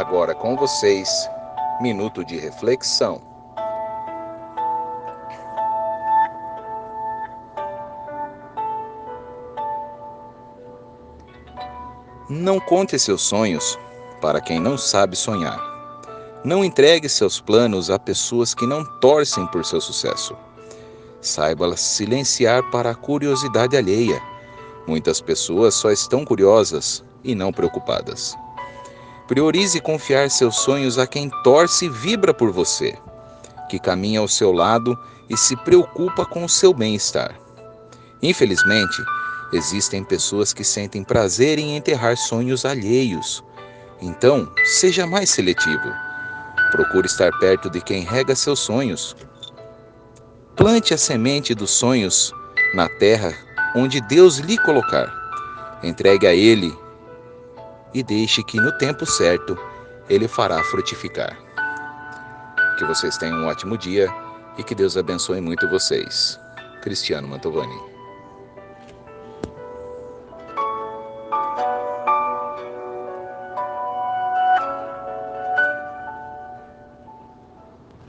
Agora com vocês, minuto de reflexão. Não conte seus sonhos para quem não sabe sonhar. Não entregue seus planos a pessoas que não torcem por seu sucesso. Saiba silenciar para a curiosidade alheia. Muitas pessoas só estão curiosas e não preocupadas. Priorize confiar seus sonhos a quem torce e vibra por você, que caminha ao seu lado e se preocupa com o seu bem-estar. Infelizmente, existem pessoas que sentem prazer em enterrar sonhos alheios. Então, seja mais seletivo. Procure estar perto de quem rega seus sonhos, Plante a semente dos sonhos na terra onde Deus lhe colocar. Entregue a Ele e deixe que no tempo certo Ele fará frutificar. Que vocês tenham um ótimo dia e que Deus abençoe muito vocês. Cristiano Mantovani.